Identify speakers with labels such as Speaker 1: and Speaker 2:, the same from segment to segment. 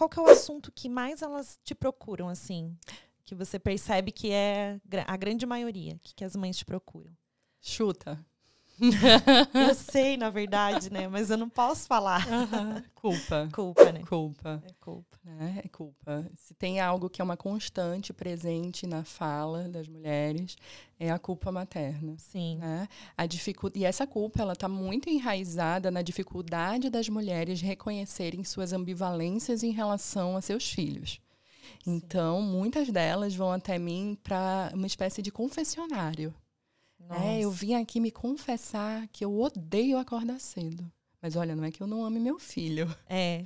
Speaker 1: qual que é o assunto que mais elas te procuram, assim? Que você percebe que é a grande maioria, que, que as mães te procuram?
Speaker 2: Chuta.
Speaker 1: eu sei, na verdade, né? Mas eu não posso falar.
Speaker 2: Uhum. Culpa.
Speaker 1: Culpa, né?
Speaker 2: Culpa.
Speaker 1: É culpa.
Speaker 2: É, é culpa. Se tem algo que é uma constante presente na fala das mulheres, é a culpa materna.
Speaker 1: Sim.
Speaker 2: Né? A dificu... E essa culpa, ela está muito enraizada na dificuldade das mulheres reconhecerem suas ambivalências em relação a seus filhos. Sim. Então, muitas delas vão até mim para uma espécie de confessionário. É, eu vim aqui me confessar que eu odeio acordar cedo. Mas olha, não é que eu não ame meu filho.
Speaker 1: É.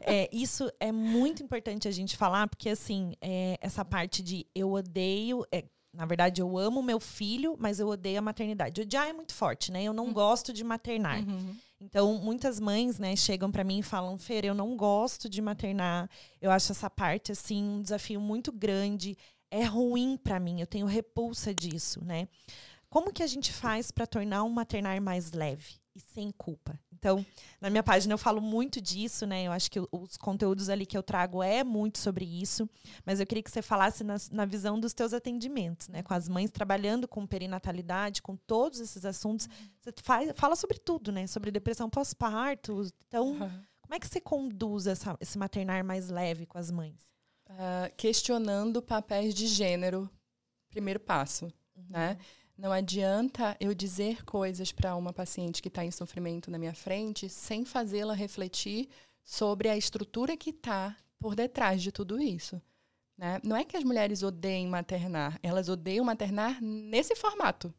Speaker 1: é isso é muito importante a gente falar, porque assim, é, essa parte de eu odeio. É, na verdade, eu amo meu filho, mas eu odeio a maternidade. Odiar é muito forte, né? Eu não uhum. gosto de maternar. Uhum. Então, muitas mães, né, chegam para mim e falam: Fer, eu não gosto de maternar. Eu acho essa parte, assim, um desafio muito grande. É ruim para mim, eu tenho repulsa disso, né? Como que a gente faz para tornar um maternar mais leve e sem culpa? Então, na minha página eu falo muito disso, né? Eu acho que os conteúdos ali que eu trago é muito sobre isso, mas eu queria que você falasse na, na visão dos teus atendimentos, né? Com as mães trabalhando com perinatalidade, com todos esses assuntos. Você faz, fala sobre tudo, né? Sobre depressão pós-parto. Então, uhum. como é que você conduz essa, esse maternar mais leve com as mães?
Speaker 2: Uh, questionando papéis de gênero, primeiro passo, uhum. né? Não adianta eu dizer coisas para uma paciente que está em sofrimento na minha frente sem fazê-la refletir sobre a estrutura que está por detrás de tudo isso. Né? Não é que as mulheres odeiem maternar, elas odeiam maternar nesse formato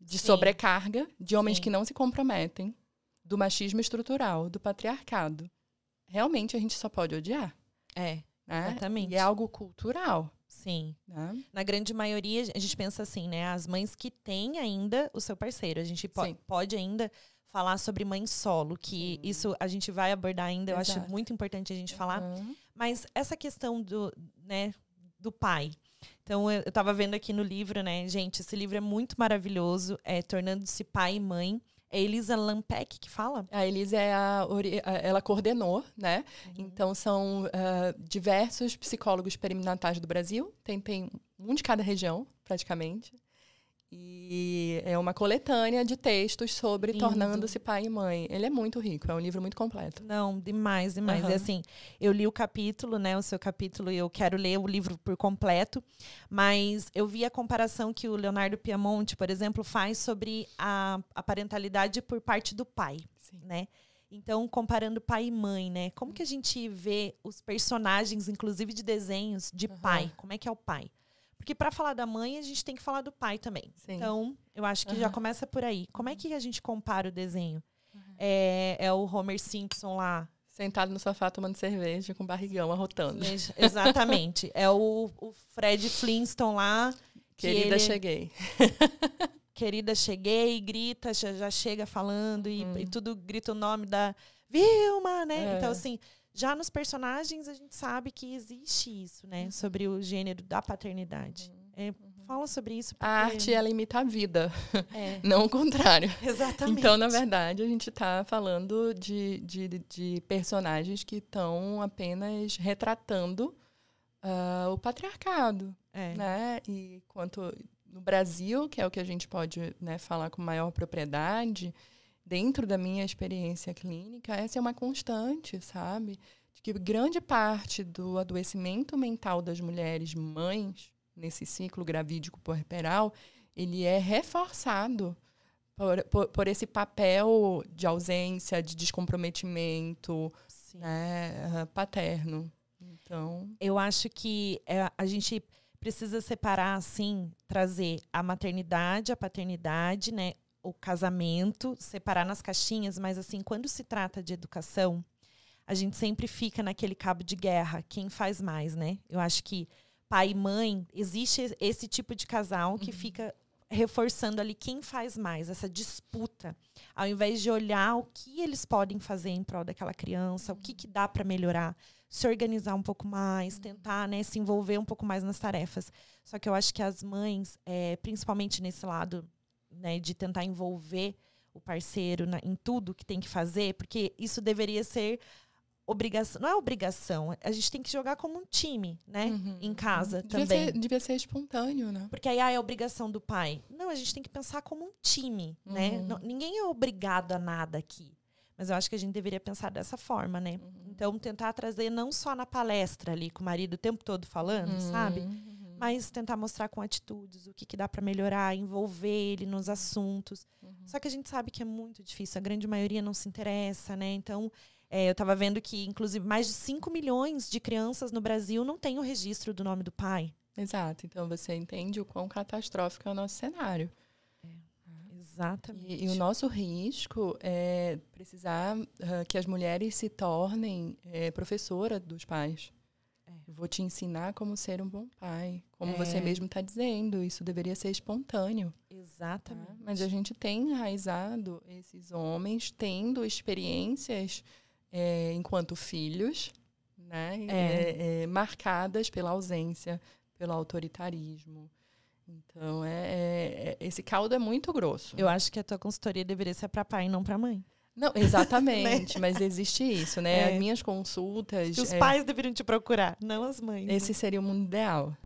Speaker 2: de Sim. sobrecarga, de homens Sim. que não se comprometem, do machismo estrutural, do patriarcado. Realmente a gente só pode odiar.
Speaker 1: É, né? exatamente.
Speaker 2: E é algo cultural.
Speaker 1: Sim. Né? Na grande maioria, a gente pensa assim, né? As mães que têm ainda o seu parceiro. A gente po Sim. pode ainda falar sobre mãe solo, que Sim. isso a gente vai abordar ainda, Exato. eu acho muito importante a gente uhum. falar. Mas essa questão do, né, do pai. Então, eu estava vendo aqui no livro, né, gente, esse livro é muito maravilhoso, é Tornando-se Pai e Mãe. É Elisa Lampec que fala?
Speaker 2: A Elisa é a, ela coordenou, né? Uhum. Então são uh, diversos psicólogos perinatais do Brasil, tem, tem um de cada região, praticamente. E é uma coletânea de textos sobre tornando-se pai e mãe. Ele é muito rico, é um livro muito completo.
Speaker 1: Não, demais, demais. Uhum. E assim, eu li o capítulo, né? O seu capítulo, e eu quero ler o livro por completo. Mas eu vi a comparação que o Leonardo Piamonte, por exemplo, faz sobre a, a parentalidade por parte do pai, Sim. né? Então, comparando pai e mãe, né? Como que a gente vê os personagens, inclusive de desenhos, de uhum. pai? Como é que é o pai? Porque para falar da mãe, a gente tem que falar do pai também. Sim. Então, eu acho que uhum. já começa por aí. Como é que a gente compara o desenho? Uhum. É, é o Homer Simpson lá.
Speaker 2: Sentado no sofá tomando cerveja, com barrigão arrotando.
Speaker 1: Exatamente. é o, o Fred Flintstone lá.
Speaker 2: Que Querida, ele... cheguei.
Speaker 1: Querida, cheguei, grita, já, chega falando e, e, tudo grita o nome da Vilma, né? É. Então, assim, já nos personagens, a gente sabe que existe isso, né? Uhum. Sobre o gênero da paternidade. Uhum. É, fala sobre isso.
Speaker 2: Porque... A arte, ela imita a vida, é. não o contrário.
Speaker 1: Exatamente.
Speaker 2: Então, na verdade, a gente está falando de, de, de, personagens que estão apenas retratando uh, o patriarcado. É. Né? E quanto no Brasil, que é o que a gente pode né, falar com maior propriedade, dentro da minha experiência clínica, essa é uma constante, sabe? De que grande parte do adoecimento mental das mulheres mães, nesse ciclo gravídico puerperal, ele é reforçado por, por, por, esse papel de ausência, de descomprometimento né, paterno. Então,
Speaker 1: eu acho que é, a gente precisa separar assim, trazer a maternidade, a paternidade, né, o casamento, separar nas caixinhas, mas assim, quando se trata de educação, a gente sempre fica naquele cabo de guerra, quem faz mais, né? Eu acho que pai e mãe, existe esse tipo de casal que uhum. fica reforçando ali quem faz mais, essa disputa, ao invés de olhar o que eles podem fazer em prol daquela criança, o que, que dá para melhorar, se organizar um pouco mais, uhum. tentar né, se envolver um pouco mais nas tarefas. Só que eu acho que as mães, é, principalmente nesse lado né, de tentar envolver o parceiro na, em tudo que tem que fazer, porque isso deveria ser obrigação, não é obrigação, a gente tem que jogar como um time, né? Uhum. Em casa
Speaker 2: devia
Speaker 1: também.
Speaker 2: Ser, devia ser espontâneo, né?
Speaker 1: Porque aí ah, é obrigação do pai. Não, a gente tem que pensar como um time, né? uhum. né? Não, ninguém é obrigado a nada aqui. Mas eu acho que a gente deveria pensar dessa forma, né? Uhum. Então, tentar trazer não só na palestra ali, com o marido o tempo todo falando, uhum. sabe? Mas tentar mostrar com atitudes o que, que dá para melhorar, envolver ele nos assuntos. Uhum. Só que a gente sabe que é muito difícil, a grande maioria não se interessa, né? Então, é, eu estava vendo que, inclusive, mais de 5 milhões de crianças no Brasil não têm o registro do nome do pai.
Speaker 2: Exato. Então, você entende o quão catastrófico é o nosso cenário.
Speaker 1: Exatamente.
Speaker 2: E, e, o nosso risco é precisar uh, que as mulheres se tornem é, professora dos pais. Vou te ensinar como ser um bom pai. Como é. você mesmo está dizendo, isso deveria ser espontâneo.
Speaker 1: Exatamente. Tá?
Speaker 2: Mas a gente tem enraizado esses homens tendo experiências é, enquanto filhos, né? É. É, é, marcadas pela ausência, pelo autoritarismo. Então, é, é, esse caldo é muito grosso.
Speaker 1: Eu acho que a tua consultoria deveria ser para pai, não para mãe.
Speaker 2: Não, exatamente, né? mas existe isso, né? É. As minhas consultas.
Speaker 1: os é pais deveriam te procurar, não as mães.
Speaker 2: Esse né? seria o mundo ideal.